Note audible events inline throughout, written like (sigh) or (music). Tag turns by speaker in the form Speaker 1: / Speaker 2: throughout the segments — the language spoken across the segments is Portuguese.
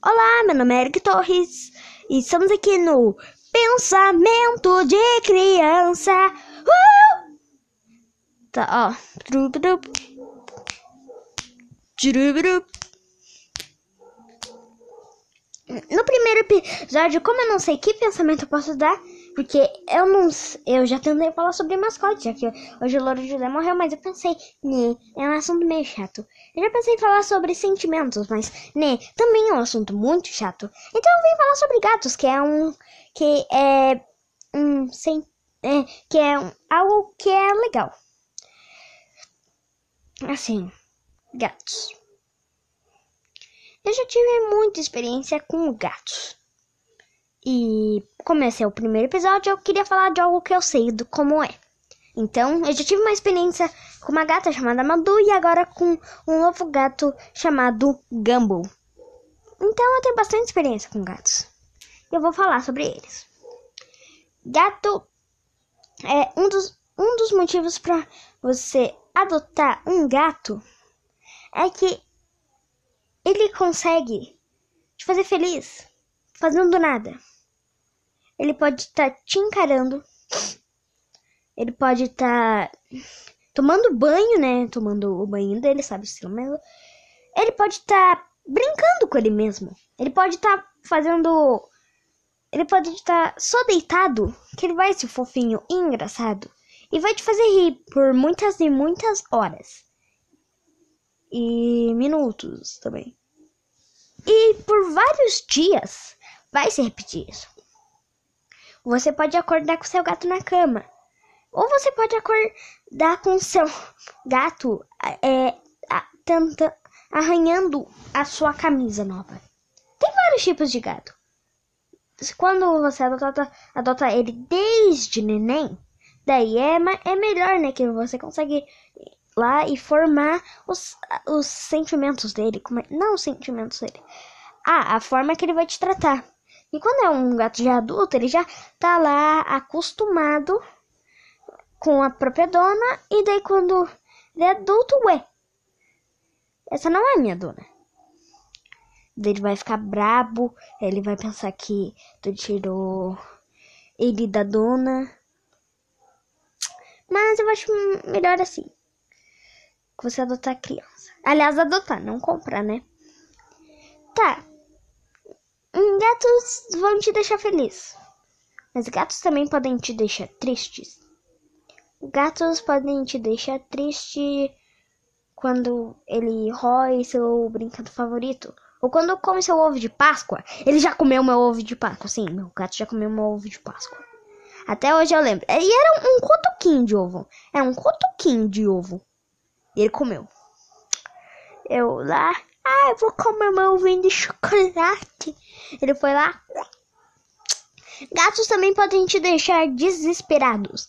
Speaker 1: Olá, meu nome é Eric Torres e estamos aqui no Pensamento de Criança. Uh! Tá, ó. No primeiro episódio, como eu não sei que pensamento eu posso dar, porque eu não eu já tentei falar sobre mascote, já que hoje o Louro José morreu, mas eu pensei, né, é um assunto meio chato. Eu já pensei em falar sobre sentimentos, mas, né, também é um assunto muito chato. Então eu vim falar sobre gatos, que é um que é um sem é, que é um, algo que é legal. Assim, gatos. Eu já tive muita experiência com gatos. E como esse é o primeiro episódio, eu queria falar de algo que eu sei do como é. Então, eu já tive uma experiência com uma gata chamada Madu e agora com um novo gato chamado Gumball. Então, eu tenho bastante experiência com gatos. Eu vou falar sobre eles. Gato é um dos, um dos motivos para você adotar um gato é que ele consegue te fazer feliz, fazendo nada. Ele pode estar tá te encarando. Ele pode estar tá tomando banho, né? Tomando o banho dele, sabe? Ele pode estar tá brincando com ele mesmo. Ele pode estar tá fazendo. Ele pode estar tá só deitado, que ele vai ser fofinho e engraçado. E vai te fazer rir por muitas e muitas horas. E minutos também. E por vários dias vai se repetir isso. Você pode acordar com seu gato na cama. Ou você pode acordar com seu gato é, tenta, arranhando a sua camisa nova. Tem vários tipos de gato. Quando você adota, adota ele desde neném, daí é, é melhor, né? Que você consegue lá e formar os, os sentimentos dele. Como é, não os sentimentos dele. Ah, a forma que ele vai te tratar. E quando é um gato já adulto, ele já tá lá acostumado com a própria dona. E daí quando ele é adulto, ué, essa não é minha dona. Ele vai ficar brabo, ele vai pensar que tu tirou ele da dona. Mas eu acho melhor assim que você adotar a criança. Aliás, adotar, não comprar, né? Tá. Gatos vão te deixar feliz. Mas gatos também podem te deixar tristes. Gatos podem te deixar triste quando ele rói seu brinquedo favorito. Ou quando come seu ovo de Páscoa. Ele já comeu meu ovo de Páscoa. Sim, meu gato já comeu meu ovo de Páscoa. Até hoje eu lembro. E era um cotoquinho de ovo. Era um cotoquinho de ovo. E ele comeu. Eu lá, ah, eu vou comer ovinho de chocolate. Ele foi lá. Gatos também podem te deixar desesperados.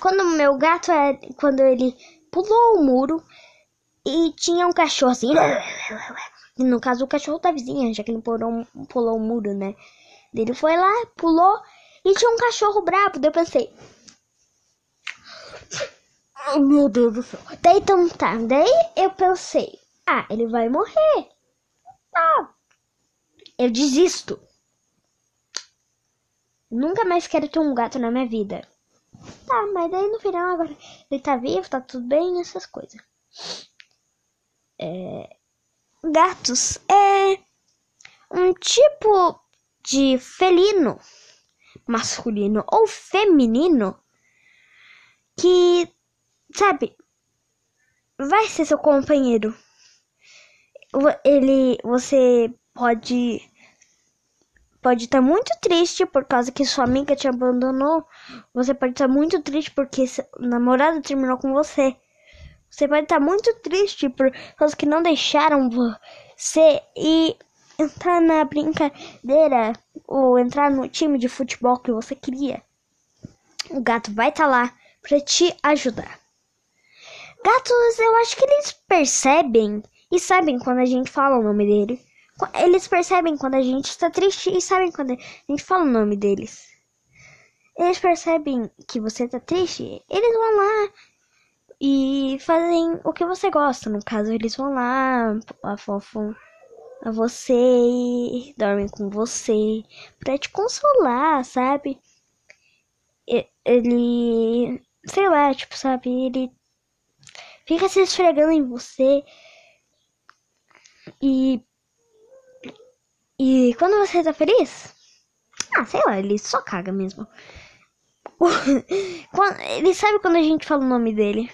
Speaker 1: Quando meu gato é, quando ele pulou o muro e tinha um cachorro assim, no caso o cachorro da vizinha, já que ele pulou, pulou o muro, né? Ele foi lá, pulou e tinha um cachorro brabo. Daí eu pensei, Ai, meu Deus do céu. Daí, então tá. Daí eu pensei, ah, ele vai morrer. Tá. Eu desisto. Nunca mais quero ter um gato na minha vida. Tá, mas daí no final agora ele tá vivo, tá tudo bem, essas coisas. É... Gatos é um tipo de felino masculino ou feminino que sabe, vai ser seu companheiro. Ele, você pode pode estar tá muito triste por causa que sua amiga te abandonou. Você pode estar tá muito triste porque seu namorado terminou com você. Você pode estar tá muito triste por causa que não deixaram você e entrar na brincadeira ou entrar no time de futebol que você queria. O gato vai estar tá lá para te ajudar. Gatos, eu acho que eles percebem e sabem quando a gente fala o nome dele. Eles percebem quando a gente está triste e sabem quando a gente fala o nome deles. Eles percebem que você está triste, eles vão lá e fazem o que você gosta. No caso, eles vão lá, afofam a você e dorme com você pra te consolar, sabe? Ele, sei lá, tipo, sabe? Ele fica se esfregando em você e e quando você tá feliz, ah, sei lá, ele só caga mesmo. (laughs) ele sabe quando a gente fala o nome dele.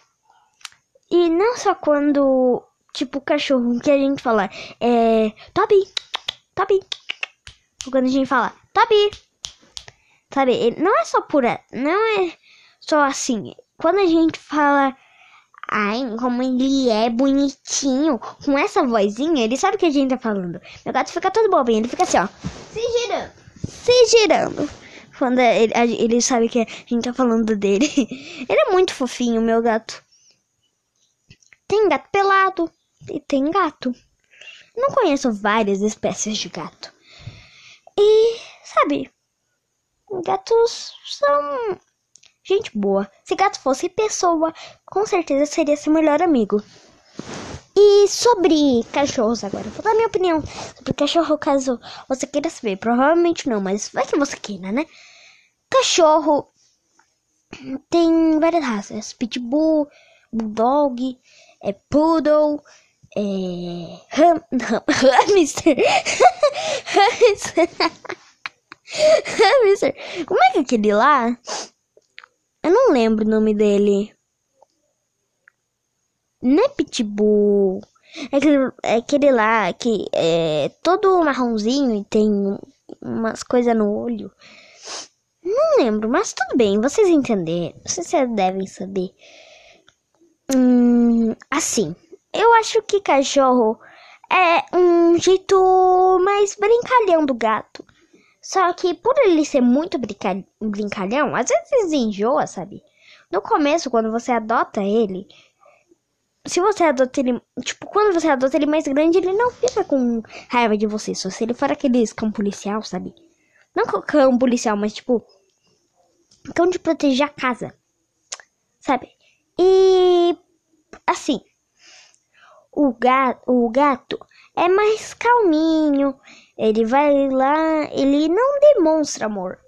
Speaker 1: E não só quando, tipo, o cachorro que a gente fala é Toby, Toby. Quando a gente fala Toby. Sabe, não é só por. Não é só assim. Quando a gente fala. Ai, como ele é bonitinho. Com essa vozinha, ele sabe o que a gente tá falando. Meu gato fica todo bobinho. Ele fica assim, ó. Se girando. Se girando. Quando ele, ele sabe que a gente tá falando dele. (laughs) Ele é muito fofinho, meu gato. Tem gato pelado. E tem gato. Não conheço várias espécies de gato. E, sabe, gatos são gente boa. Se gato fosse pessoa, com certeza seria seu melhor amigo. E sobre cachorros agora, vou dar minha opinião sobre cachorro caso você queira saber. Provavelmente não, mas vai que você queira, né? Cachorro tem várias raças: pitbull, bulldog, é poodle, é ham, hamster, hamster, (laughs) hamster. Como é que é aquele lá? Eu não lembro o nome dele. Não é pitbull. É aquele, é aquele lá que é todo marronzinho e tem umas coisas no olho. Não lembro, mas tudo bem, vocês entenderam. Vocês devem saber. Hum, assim, eu acho que cachorro é um jeito mais brincalhão do gato. Só que por ele ser muito brinca brincalhão, às vezes enjoa, sabe? No começo, quando você adota ele, se você adota ele, tipo, quando você adota ele mais grande, ele não fica com raiva de você. Só se ele for aqueles cão policial, sabe? Não cão policial, mas tipo, cão de proteger a casa, sabe? E assim, o gato, o gato é mais calminho. Ele vai lá, ele não demonstra amor.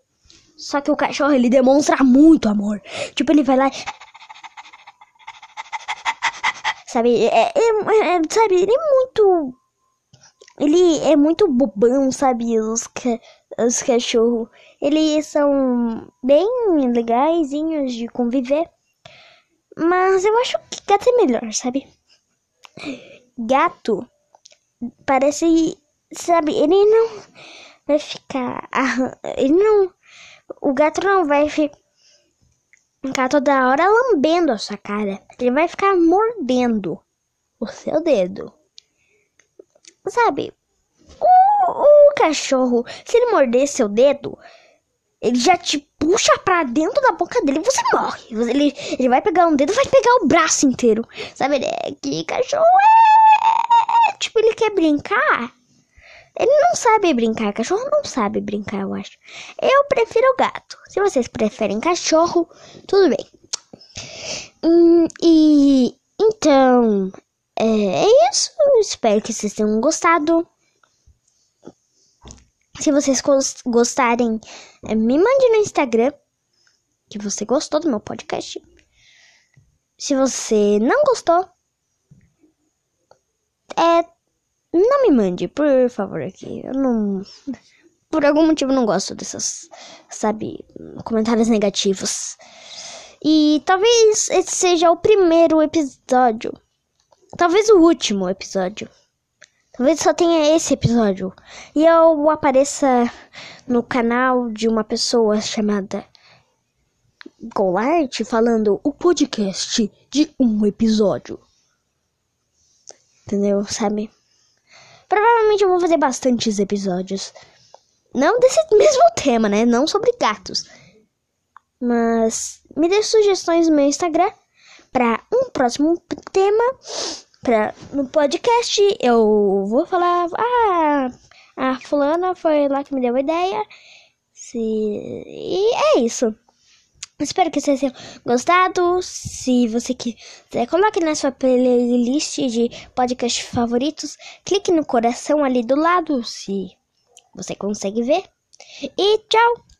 Speaker 1: Só que o cachorro ele demonstra muito amor. Tipo, ele vai lá. Sabe, é, é, é sabe, ele é muito. Ele é muito bobão, sabe? Os, ca... os cachorros. Eles são bem legaisinhos de conviver. Mas eu acho que gato é melhor, sabe? Gato parece, sabe, ele não vai ficar, (laughs) ele não, o gato não vai ficar toda hora lambendo a sua cara. Ele vai ficar mordendo o seu dedo. Sabe? O, o cachorro, se ele morder seu dedo, ele já te puxa pra dentro da boca dele e você morre. Ele, ele vai pegar um dedo vai pegar o braço inteiro. Sabe? É, que cachorro é. Tipo, ele quer brincar. Ele não sabe brincar. Cachorro não sabe brincar, eu acho. Eu prefiro gato. Se vocês preferem cachorro, tudo bem. Hum, e então, é, é isso. Espero que vocês tenham gostado. Se vocês gostarem, é, me mande no Instagram que você gostou do meu podcast. Se você não gostou, é não me mande, por favor, aqui. Eu não por algum motivo não gosto dessas, sabe, comentários negativos. E talvez esse seja o primeiro episódio. Talvez o último episódio. Talvez só tenha esse episódio. E eu apareça no canal de uma pessoa chamada Golart falando o podcast de um episódio. Entendeu? Sabe? Provavelmente eu vou fazer bastantes episódios. Não desse (laughs) mesmo tema, né? Não sobre gatos. Mas me dê sugestões no meu Instagram para um próximo tema pra, no podcast eu vou falar. Ah, a fulana foi lá que me deu a ideia. Se, e é isso. Espero que vocês tenham gostado. Se você quiser, coloque na sua playlist de podcast favoritos. Clique no coração ali do lado, se você consegue ver. E tchau!